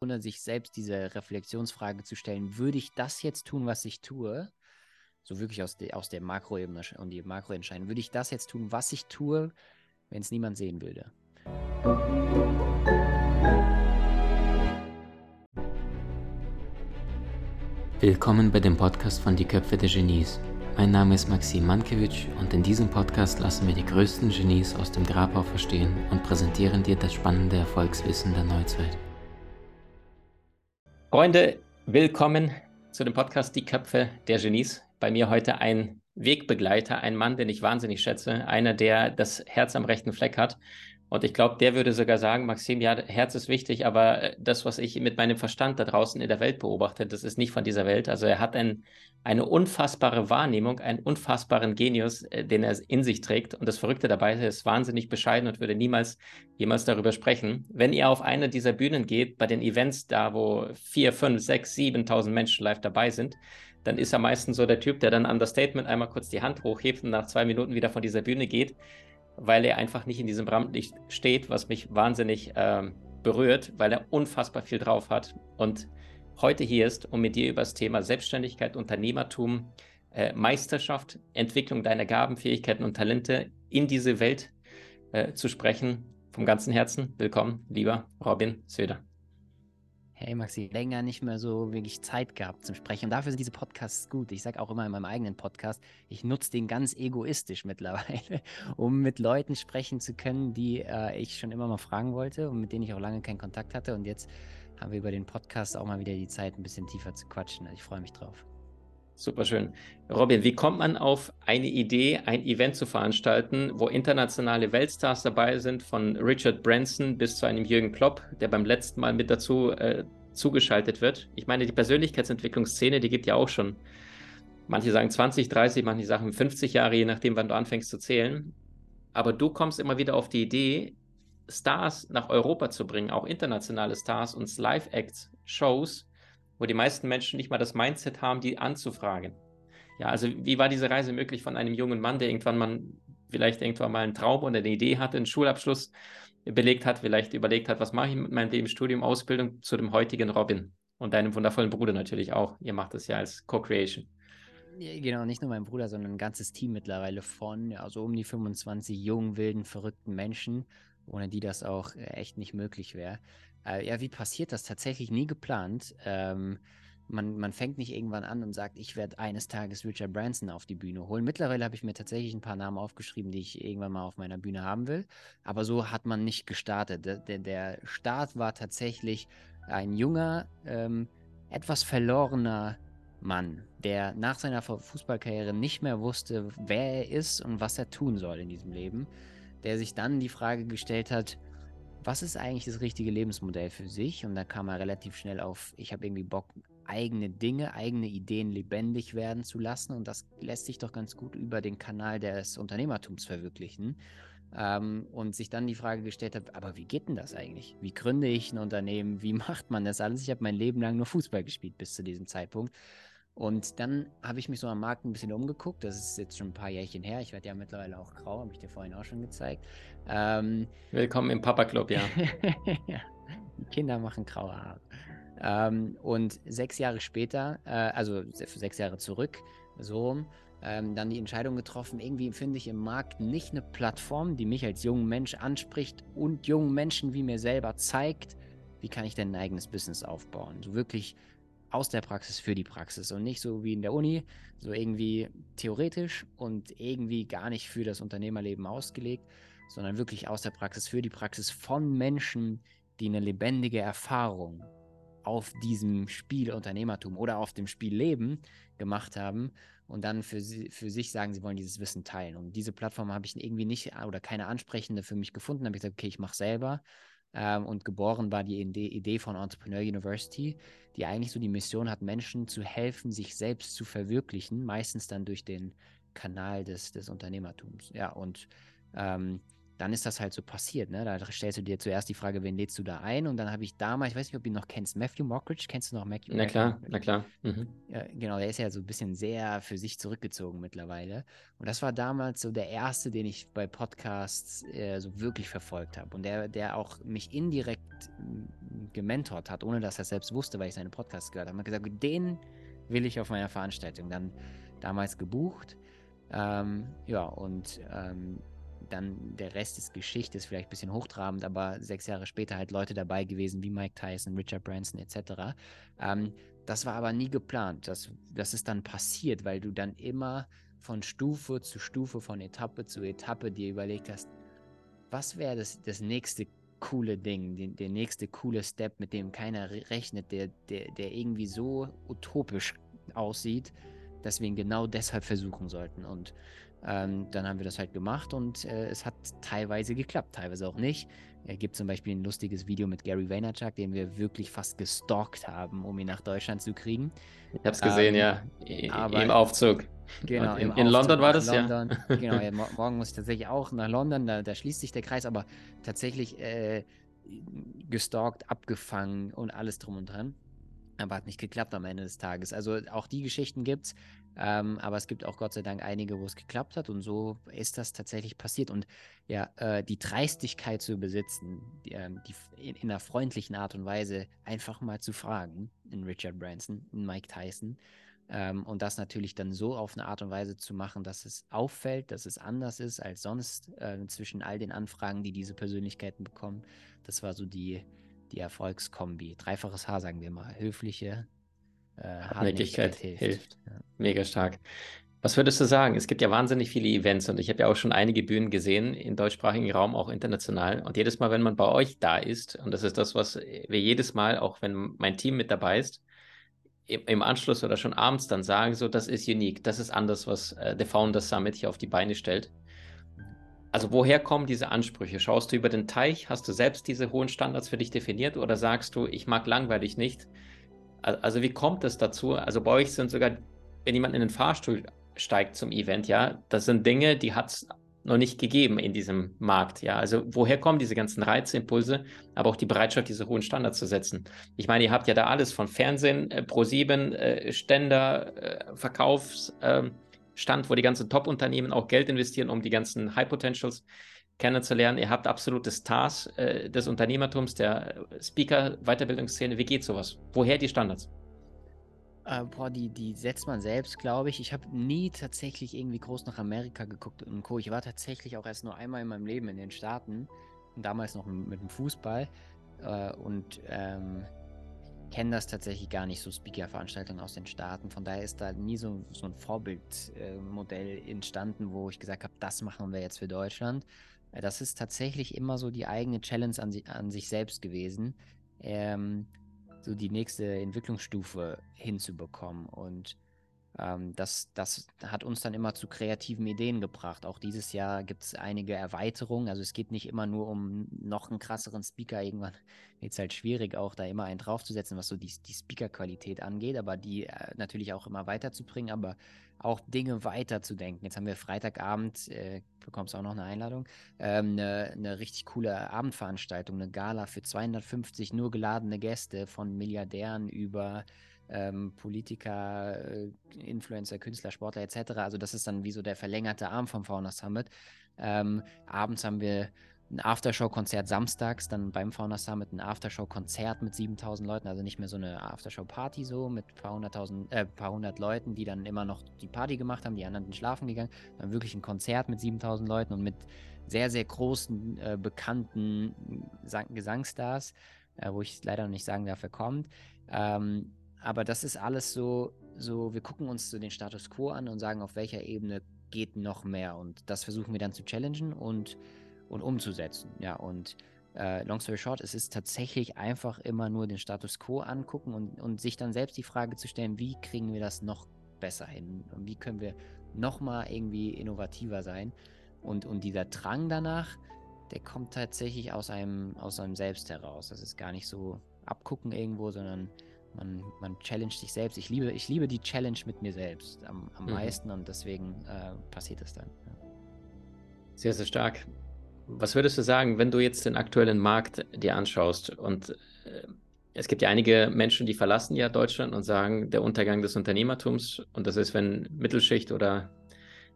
ohne sich selbst diese Reflexionsfrage zu stellen, würde ich das jetzt tun, was ich tue? So wirklich aus, de, aus der Makroebene und die Makro entscheiden. Würde ich das jetzt tun, was ich tue, wenn es niemand sehen würde? Willkommen bei dem Podcast von Die Köpfe der Genies. Mein Name ist Maxim Mankewitsch und in diesem Podcast lassen wir die größten Genies aus dem Grabau verstehen und präsentieren dir das spannende Erfolgswissen der Neuzeit. Freunde, willkommen zu dem Podcast Die Köpfe der Genies. Bei mir heute ein Wegbegleiter, ein Mann, den ich wahnsinnig schätze, einer, der das Herz am rechten Fleck hat und ich glaube, der würde sogar sagen, Maxim, ja, Herz ist wichtig, aber äh, das, was ich mit meinem Verstand da draußen in der Welt beobachte, das ist nicht von dieser Welt. Also er hat ein, eine unfassbare Wahrnehmung, einen unfassbaren Genius, äh, den er in sich trägt. Und das Verrückte dabei ist, er ist wahnsinnig bescheiden und würde niemals jemals darüber sprechen. Wenn ihr auf eine dieser Bühnen geht, bei den Events da, wo vier, fünf, sechs, siebentausend Menschen live dabei sind, dann ist er meistens so der Typ, der dann an das Statement einmal kurz die Hand hochhebt und nach zwei Minuten wieder von dieser Bühne geht weil er einfach nicht in diesem Rampenlicht steht, was mich wahnsinnig ähm, berührt, weil er unfassbar viel drauf hat und heute hier ist, um mit dir über das Thema Selbstständigkeit, Unternehmertum, äh, Meisterschaft, Entwicklung deiner Gaben, Fähigkeiten und Talente in diese Welt äh, zu sprechen. Vom ganzen Herzen willkommen, lieber Robin Söder hey Maxi, länger nicht mehr so wirklich Zeit gehabt zum Sprechen. Und dafür sind diese Podcasts gut. Ich sage auch immer in meinem eigenen Podcast, ich nutze den ganz egoistisch mittlerweile, um mit Leuten sprechen zu können, die äh, ich schon immer mal fragen wollte und mit denen ich auch lange keinen Kontakt hatte. Und jetzt haben wir über den Podcast auch mal wieder die Zeit, ein bisschen tiefer zu quatschen. Also ich freue mich drauf. Super schön. Robin, wie kommt man auf eine Idee, ein Event zu veranstalten, wo internationale Weltstars dabei sind, von Richard Branson bis zu einem Jürgen Klopp, der beim letzten Mal mit dazu äh, zugeschaltet wird? Ich meine, die Persönlichkeitsentwicklungsszene, die gibt ja auch schon, manche sagen 20, 30, manche sagen 50 Jahre, je nachdem, wann du anfängst zu zählen. Aber du kommst immer wieder auf die Idee, Stars nach Europa zu bringen, auch internationale Stars und Live-Acts, Shows, wo die meisten Menschen nicht mal das Mindset haben, die anzufragen. Ja, also wie war diese Reise möglich von einem jungen Mann, der irgendwann mal vielleicht irgendwann mal einen Traum oder eine Idee hatte, einen Schulabschluss belegt hat, vielleicht überlegt hat, was mache ich mit meinem Leben, Studium, Ausbildung, zu dem heutigen Robin und deinem wundervollen Bruder natürlich auch. Ihr macht das ja als Co-Creation. Genau, nicht nur mein Bruder, sondern ein ganzes Team mittlerweile von, also um die 25 jungen, wilden, verrückten Menschen, ohne die das auch echt nicht möglich wäre. Äh, ja, wie passiert das? Tatsächlich nie geplant. Ähm, man, man fängt nicht irgendwann an und sagt, ich werde eines Tages Richard Branson auf die Bühne holen. Mittlerweile habe ich mir tatsächlich ein paar Namen aufgeschrieben, die ich irgendwann mal auf meiner Bühne haben will. Aber so hat man nicht gestartet. Der, der, der Start war tatsächlich ein junger, ähm, etwas verlorener Mann, der nach seiner Fußballkarriere nicht mehr wusste, wer er ist und was er tun soll in diesem Leben. Der sich dann die Frage gestellt hat, was ist eigentlich das richtige Lebensmodell für sich? Und da kam er relativ schnell auf, ich habe irgendwie Bock, eigene Dinge, eigene Ideen lebendig werden zu lassen. Und das lässt sich doch ganz gut über den Kanal des Unternehmertums verwirklichen. Ähm, und sich dann die Frage gestellt hat, aber wie geht denn das eigentlich? Wie gründe ich ein Unternehmen? Wie macht man das alles? Ich habe mein Leben lang nur Fußball gespielt bis zu diesem Zeitpunkt. Und dann habe ich mich so am Markt ein bisschen umgeguckt. Das ist jetzt schon ein paar Jährchen her. Ich werde ja mittlerweile auch grau, habe ich dir vorhin auch schon gezeigt. Ähm, Willkommen im Papa Club, ja. ja. Die Kinder machen graue Haare. Ähm, und sechs Jahre später, äh, also sechs Jahre zurück, so rum, ähm, dann die Entscheidung getroffen, irgendwie finde ich im Markt nicht eine Plattform, die mich als jungen Mensch anspricht und jungen Menschen wie mir selber zeigt, wie kann ich denn ein eigenes Business aufbauen. So wirklich aus der Praxis für die Praxis und nicht so wie in der Uni, so irgendwie theoretisch und irgendwie gar nicht für das Unternehmerleben ausgelegt, sondern wirklich aus der Praxis für die Praxis von Menschen, die eine lebendige Erfahrung auf diesem Spiel Unternehmertum oder auf dem Spiel Leben gemacht haben und dann für, sie, für sich sagen, sie wollen dieses Wissen teilen. Und diese Plattform habe ich irgendwie nicht oder keine ansprechende für mich gefunden. Da habe ich gesagt, okay, ich mache selber. Ähm, und geboren war die Idee von Entrepreneur University, die eigentlich so die Mission hat, Menschen zu helfen, sich selbst zu verwirklichen, meistens dann durch den Kanal des, des Unternehmertums. Ja, und ähm, dann ist das halt so passiert. Ne? Da stellst du dir zuerst die Frage, wen lädst du da ein? Und dann habe ich damals, ich weiß nicht, ob du ihn noch kennst, Matthew Mockridge, kennst du noch Matthew? Na klar, na klar. Mhm. Ja, genau, der ist ja so ein bisschen sehr für sich zurückgezogen mittlerweile. Und das war damals so der erste, den ich bei Podcasts äh, so wirklich verfolgt habe. Und der, der auch mich indirekt mm, gementort hat, ohne dass er selbst wusste, weil ich seine Podcasts gehört habe. Er hat gesagt, den will ich auf meiner Veranstaltung. Dann damals gebucht. Ähm, ja, und ähm, dann der Rest ist Geschichte, ist vielleicht ein bisschen hochtrabend, aber sechs Jahre später halt Leute dabei gewesen wie Mike Tyson, Richard Branson etc. Ähm, das war aber nie geplant. Das, das ist dann passiert, weil du dann immer von Stufe zu Stufe, von Etappe zu Etappe dir überlegt hast, was wäre das, das nächste coole Ding, den, der nächste coole Step, mit dem keiner rechnet, der, der, der irgendwie so utopisch aussieht, dass wir ihn genau deshalb versuchen sollten. Und ähm, dann haben wir das halt gemacht und äh, es hat teilweise geklappt, teilweise auch nicht. Es gibt zum Beispiel ein lustiges Video mit Gary Vaynerchuk, den wir wirklich fast gestalkt haben, um ihn nach Deutschland zu kriegen. Ich habe es gesehen, ähm, ja. Aber, Im Aufzug. Genau. In, in London war das, London, ja. genau, ja, morgen muss ich tatsächlich auch nach London, da, da schließt sich der Kreis, aber tatsächlich äh, gestalkt, abgefangen und alles drum und dran. Aber hat nicht geklappt am Ende des Tages. Also auch die Geschichten gibt es. Ähm, aber es gibt auch Gott sei Dank einige, wo es geklappt hat. Und so ist das tatsächlich passiert. Und ja, äh, die Dreistigkeit zu besitzen, die, äh, die in, in, einer freundlichen Art und Weise einfach mal zu fragen, in Richard Branson, in Mike Tyson. Ähm, und das natürlich dann so auf eine Art und Weise zu machen, dass es auffällt, dass es anders ist als sonst äh, zwischen all den Anfragen, die diese Persönlichkeiten bekommen. Das war so die, die Erfolgskombi. Dreifaches Haar, sagen wir mal. Höfliche, äh, Hartnäckigkeit hilft. hilft. Ja. Mega stark. Was würdest du sagen? Es gibt ja wahnsinnig viele Events und ich habe ja auch schon einige Bühnen gesehen im deutschsprachigen Raum, auch international. Und jedes Mal, wenn man bei euch da ist, und das ist das, was wir jedes Mal, auch wenn mein Team mit dabei ist, im, im Anschluss oder schon abends dann sagen, so, das ist unique, das ist anders, was äh, The Founders Summit hier auf die Beine stellt. Also woher kommen diese Ansprüche? Schaust du über den Teich? Hast du selbst diese hohen Standards für dich definiert oder sagst du, ich mag langweilig nicht? Also wie kommt es dazu? Also bei euch sind sogar, wenn jemand in den Fahrstuhl steigt zum Event, ja, das sind Dinge, die hat es noch nicht gegeben in diesem Markt, ja. Also woher kommen diese ganzen Reizimpulse, aber auch die Bereitschaft, diese hohen Standards zu setzen? Ich meine, ihr habt ja da alles von Fernsehen, äh, Pro7, äh, Ständer, äh, Verkaufsstand, ähm, wo die ganzen Top-Unternehmen auch Geld investieren, um die ganzen High Potentials kennenzulernen. Ihr habt absolute Stars äh, des Unternehmertums, der Speaker-Weiterbildungsszene. Wie geht sowas? Woher die Standards? Äh, boah, die, die setzt man selbst, glaube ich. Ich habe nie tatsächlich irgendwie groß nach Amerika geguckt und Co. Ich war tatsächlich auch erst nur einmal in meinem Leben in den Staaten. Damals noch mit dem Fußball. Äh, und ähm, kenne das tatsächlich gar nicht, so Speaker-Veranstaltungen aus den Staaten. Von daher ist da nie so, so ein Vorbildmodell äh, entstanden, wo ich gesagt habe, das machen wir jetzt für Deutschland. Äh, das ist tatsächlich immer so die eigene Challenge an, an sich selbst gewesen, ähm, so die nächste Entwicklungsstufe hinzubekommen. Und ähm, das, das hat uns dann immer zu kreativen Ideen gebracht. Auch dieses Jahr gibt es einige Erweiterungen. Also es geht nicht immer nur um noch einen krasseren Speaker. Irgendwann wird es halt schwierig, auch da immer einen draufzusetzen, was so die, die Speaker-Qualität angeht, aber die äh, natürlich auch immer weiterzubringen, aber auch Dinge weiterzudenken. Jetzt haben wir Freitagabend, äh, bekommst auch noch eine Einladung, ähm, eine, eine richtig coole Abendveranstaltung, eine Gala für 250 nur geladene Gäste von Milliardären über ähm, Politiker, äh, Influencer, Künstler, Sportler etc. Also das ist dann wie so der verlängerte Arm vom Fauna Summit. Ähm, abends haben wir ein Aftershow-Konzert samstags, dann beim Fauna Summit ein Aftershow-Konzert mit 7000 Leuten, also nicht mehr so eine Aftershow-Party so mit ein paar äh, paar hundert Leuten, die dann immer noch die Party gemacht haben, die anderen sind schlafen gegangen, dann wirklich ein Konzert mit 7000 Leuten und mit sehr, sehr großen, äh, bekannten Gesangstars, äh, wo ich leider noch nicht sagen darf, wer kommt. Ähm, aber das ist alles so, so, wir gucken uns so den Status quo an und sagen, auf welcher Ebene geht noch mehr. Und das versuchen wir dann zu challengen und, und umzusetzen. Ja, und äh, long story short, es ist tatsächlich einfach immer nur den Status quo angucken und, und sich dann selbst die Frage zu stellen, wie kriegen wir das noch besser hin? Und wie können wir noch mal irgendwie innovativer sein? Und, und dieser Drang danach, der kommt tatsächlich aus einem, aus einem Selbst heraus. Das ist gar nicht so abgucken irgendwo, sondern man, man challenge sich selbst. Ich liebe, ich liebe die Challenge mit mir selbst am, am mhm. meisten und deswegen äh, passiert es dann. Ja. Sehr, sehr stark. Was würdest du sagen, wenn du jetzt den aktuellen Markt dir anschaust und äh, es gibt ja einige Menschen, die verlassen ja Deutschland und sagen, der Untergang des Unternehmertums und das ist, wenn Mittelschicht oder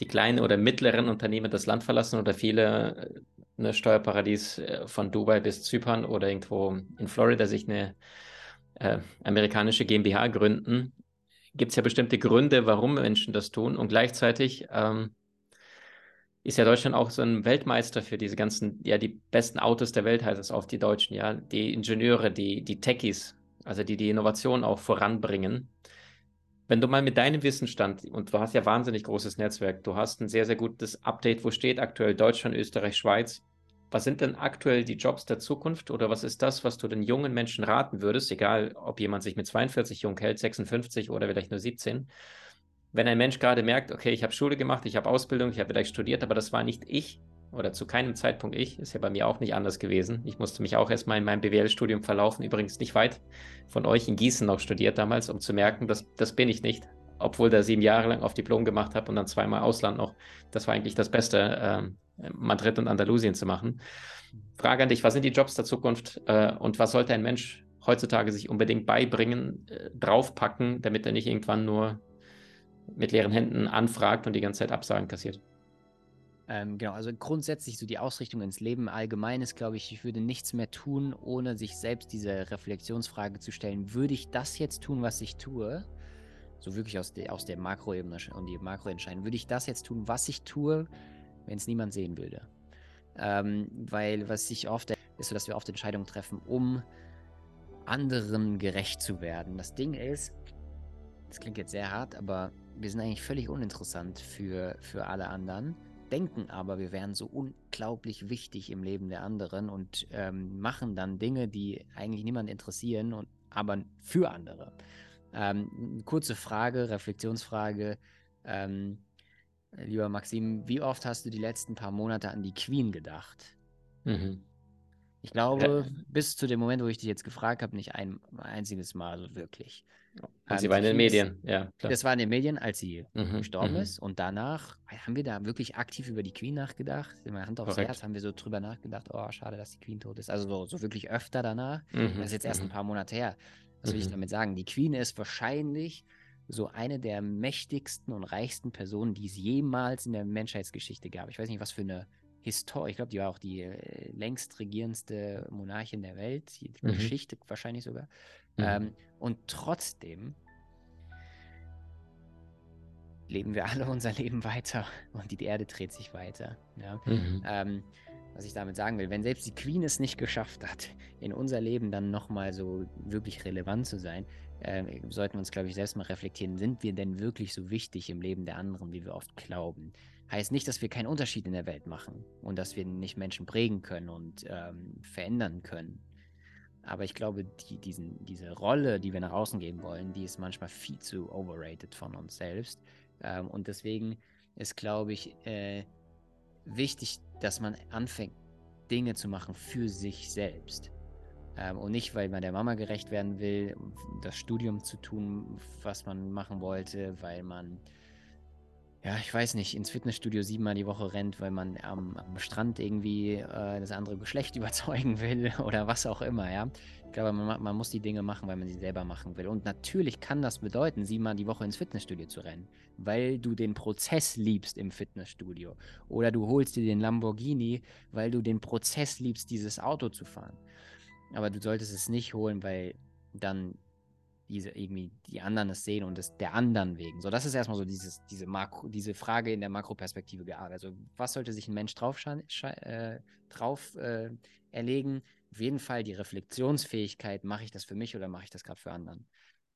die kleinen oder mittleren Unternehmen das Land verlassen oder viele äh, eine Steuerparadies äh, von Dubai bis Zypern oder irgendwo in Florida sich eine äh, amerikanische GmbH gründen, gibt es ja bestimmte Gründe, warum Menschen das tun und gleichzeitig ähm, ist ja Deutschland auch so ein Weltmeister für diese ganzen, ja, die besten Autos der Welt heißt es auf die Deutschen, ja, die Ingenieure, die, die Techies, also die die Innovation auch voranbringen. Wenn du mal mit deinem Wissensstand, und du hast ja wahnsinnig großes Netzwerk, du hast ein sehr, sehr gutes Update, wo steht aktuell Deutschland, Österreich, Schweiz. Was sind denn aktuell die Jobs der Zukunft oder was ist das, was du den jungen Menschen raten würdest, egal ob jemand sich mit 42 jung hält, 56 oder vielleicht nur 17? wenn ein Mensch gerade merkt, okay, ich habe Schule gemacht, ich habe Ausbildung, ich habe vielleicht studiert, aber das war nicht ich oder zu keinem Zeitpunkt ich, ist ja bei mir auch nicht anders gewesen. Ich musste mich auch erstmal in meinem BWL-Studium verlaufen, übrigens nicht weit von euch in Gießen noch studiert damals, um zu merken, dass das bin ich nicht. Obwohl da sieben Jahre lang auf Diplom gemacht habe und dann zweimal Ausland noch. Das war eigentlich das Beste, äh, Madrid und Andalusien zu machen. Frage an dich, was sind die Jobs der Zukunft äh, und was sollte ein Mensch heutzutage sich unbedingt beibringen, äh, draufpacken, damit er nicht irgendwann nur mit leeren Händen anfragt und die ganze Zeit Absagen kassiert. Ähm, genau, also grundsätzlich so die Ausrichtung ins Leben allgemein ist, glaube ich, ich würde nichts mehr tun, ohne sich selbst diese Reflexionsfrage zu stellen. Würde ich das jetzt tun, was ich tue? So wirklich aus, de, aus der Makroebene und die Makro entscheiden. Würde ich das jetzt tun, was ich tue, wenn es niemand sehen würde? Ähm, weil was ich oft ist so, dass wir oft Entscheidungen treffen, um anderen gerecht zu werden. Das Ding ist, das klingt jetzt sehr hart, aber wir sind eigentlich völlig uninteressant für, für alle anderen, denken aber, wir wären so unglaublich wichtig im Leben der anderen und ähm, machen dann Dinge, die eigentlich niemand interessieren, und, aber für andere. Ähm, kurze Frage, Reflexionsfrage. Ähm, lieber Maxim, wie oft hast du die letzten paar Monate an die Queen gedacht? Mhm. Ich glaube, äh, bis zu dem Moment, wo ich dich jetzt gefragt habe, nicht ein einziges Mal so wirklich. Und ähm, sie war in den Medien, ja. Klar. Das war in den Medien, als sie mhm, gestorben mhm. ist. Und danach haben wir da wirklich aktiv über die Queen nachgedacht. In meiner Hand aufs Korrekt. Herz haben wir so drüber nachgedacht, oh, schade, dass die Queen tot ist. Also so, so wirklich öfter danach. Mhm, das ist jetzt erst ein mhm. paar Monate her. Was will ich mhm. damit sagen? Die Queen ist wahrscheinlich so eine der mächtigsten und reichsten Personen, die es jemals in der Menschheitsgeschichte gab. Ich weiß nicht, was für eine Historie, ich glaube, die war auch die äh, längst regierendste Monarchin der Welt, die mhm. Geschichte wahrscheinlich sogar. Mhm. Ähm, und trotzdem leben wir alle unser Leben weiter und die Erde dreht sich weiter. Ja? Mhm. Ähm, was ich damit sagen will, wenn selbst die Queen es nicht geschafft hat, in unser Leben dann nochmal so wirklich relevant zu sein, äh, sollten wir uns, glaube ich, selbst mal reflektieren, sind wir denn wirklich so wichtig im Leben der anderen, wie wir oft glauben? Heißt nicht, dass wir keinen Unterschied in der Welt machen und dass wir nicht Menschen prägen können und ähm, verändern können. Aber ich glaube, die, diesen, diese Rolle, die wir nach außen geben wollen, die ist manchmal viel zu overrated von uns selbst. Ähm, und deswegen ist, glaube ich, äh, wichtig, dass man anfängt, Dinge zu machen für sich selbst. Ähm, und nicht, weil man der Mama gerecht werden will, das Studium zu tun, was man machen wollte, weil man ja, ich weiß nicht, ins Fitnessstudio siebenmal die Woche rennt, weil man am, am Strand irgendwie äh, das andere Geschlecht überzeugen will oder was auch immer, ja. Ich glaube, man, man, muss die Dinge machen, weil man sie selber machen will. Und natürlich kann das bedeuten, siebenmal die Woche ins Fitnessstudio zu rennen, weil du den Prozess liebst im Fitnessstudio. Oder du holst dir den Lamborghini, weil du den Prozess liebst, dieses Auto zu fahren. Aber du solltest es nicht holen, weil dann diese irgendwie die anderen es sehen und es der anderen wegen. So, das ist erstmal so dieses, diese Makro, diese Frage in der Makroperspektive gearbeitet. Also, was sollte sich ein Mensch drauf, äh, drauf äh, erlegen? Auf jeden Fall die Reflexionsfähigkeit, mache ich das für mich oder mache ich das gerade für anderen?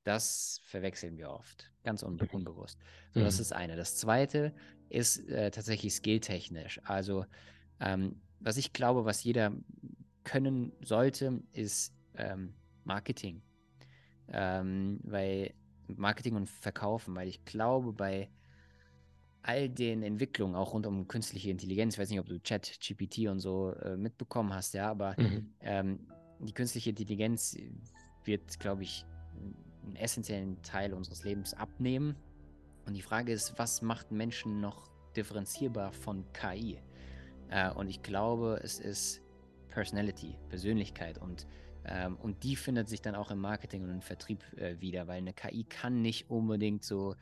Das verwechseln wir oft, ganz un unbewusst. So, mhm. das ist eine. Das zweite ist äh, tatsächlich skilltechnisch. Also, ähm, was ich glaube, was jeder können sollte, ist ähm, Marketing ähm, weil Marketing und Verkaufen, weil ich glaube, bei all den Entwicklungen, auch rund um künstliche Intelligenz, ich weiß nicht, ob du Chat, GPT und so äh, mitbekommen hast, ja, aber mhm. ähm, die künstliche Intelligenz wird, glaube ich, einen essentiellen Teil unseres Lebens abnehmen. Und die Frage ist, was macht Menschen noch differenzierbar von KI? Äh, und ich glaube, es ist Personality, Persönlichkeit und ähm, und die findet sich dann auch im Marketing und im Vertrieb äh, wieder, weil eine KI kann nicht unbedingt so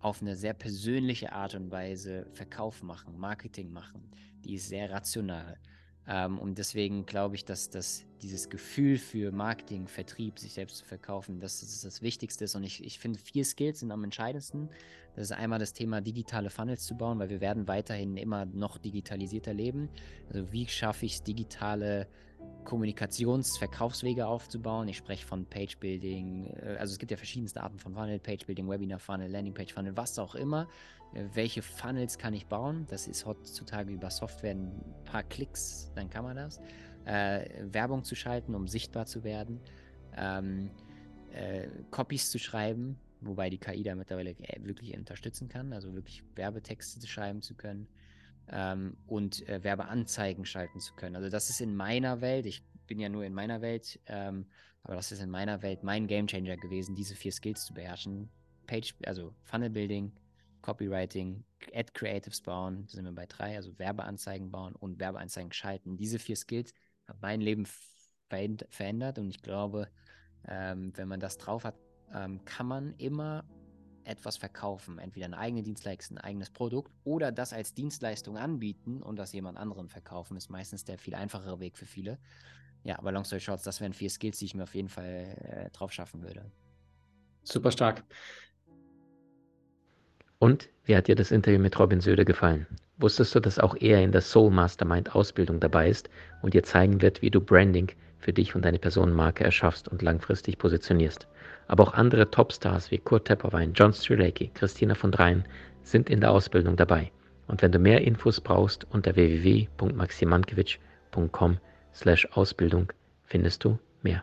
auf eine sehr persönliche Art und Weise Verkauf machen, Marketing machen. Die ist sehr rational. Ähm, und deswegen glaube ich, dass, dass dieses Gefühl für Marketing, Vertrieb, sich selbst zu verkaufen, das ist das Wichtigste. Und ich, ich finde, vier Skills sind am entscheidendsten. Das ist einmal das Thema digitale Funnels zu bauen, weil wir werden weiterhin immer noch digitalisierter leben. Also wie schaffe ich es, digitale Kommunikationsverkaufswege aufzubauen. Ich spreche von Page-Building, äh, also es gibt ja verschiedenste Arten von Funnel, Page-Building, Webinar-Funnel, Landing-Page-Funnel, was auch immer. Äh, welche Funnels kann ich bauen? Das ist heutzutage über Software ein paar Klicks, dann kann man das. Äh, Werbung zu schalten, um sichtbar zu werden. Ähm, äh, Copies zu schreiben, wobei die KI da mittlerweile wirklich unterstützen kann, also wirklich Werbetexte schreiben zu können ähm, und äh, Werbeanzeigen schalten zu können. Also das ist in meiner Welt, ich bin ja nur in meiner Welt, ähm, aber das ist in meiner Welt mein Gamechanger gewesen, diese vier Skills zu beherrschen. Page, also Funnel Building, Copywriting, Ad Creatives bauen, da sind wir bei drei, also Werbeanzeigen bauen und Werbeanzeigen schalten. Diese vier Skills haben mein Leben verändert und ich glaube, ähm, wenn man das drauf hat, ähm, kann man immer etwas verkaufen, entweder eine eigene Dienstleistung, ein eigenes Produkt oder das als Dienstleistung anbieten und das jemand anderem verkaufen, ist meistens der viel einfachere Weg für viele. Ja, aber Long Story Short, das wären vier Skills, die ich mir auf jeden Fall äh, drauf schaffen würde. Super stark. Und wie hat dir das Interview mit Robin Söder gefallen? Wusstest du, dass auch er in der Soul Mastermind Ausbildung dabei ist und dir zeigen wird, wie du Branding für dich und deine Personenmarke erschaffst und langfristig positionierst? Aber auch andere Topstars wie Kurt Tepperwein, John Strelacki, Christina von Dreien sind in der Ausbildung dabei. Und wenn du mehr Infos brauchst, unter www.maximankiewicz.com slash Ausbildung findest du mehr.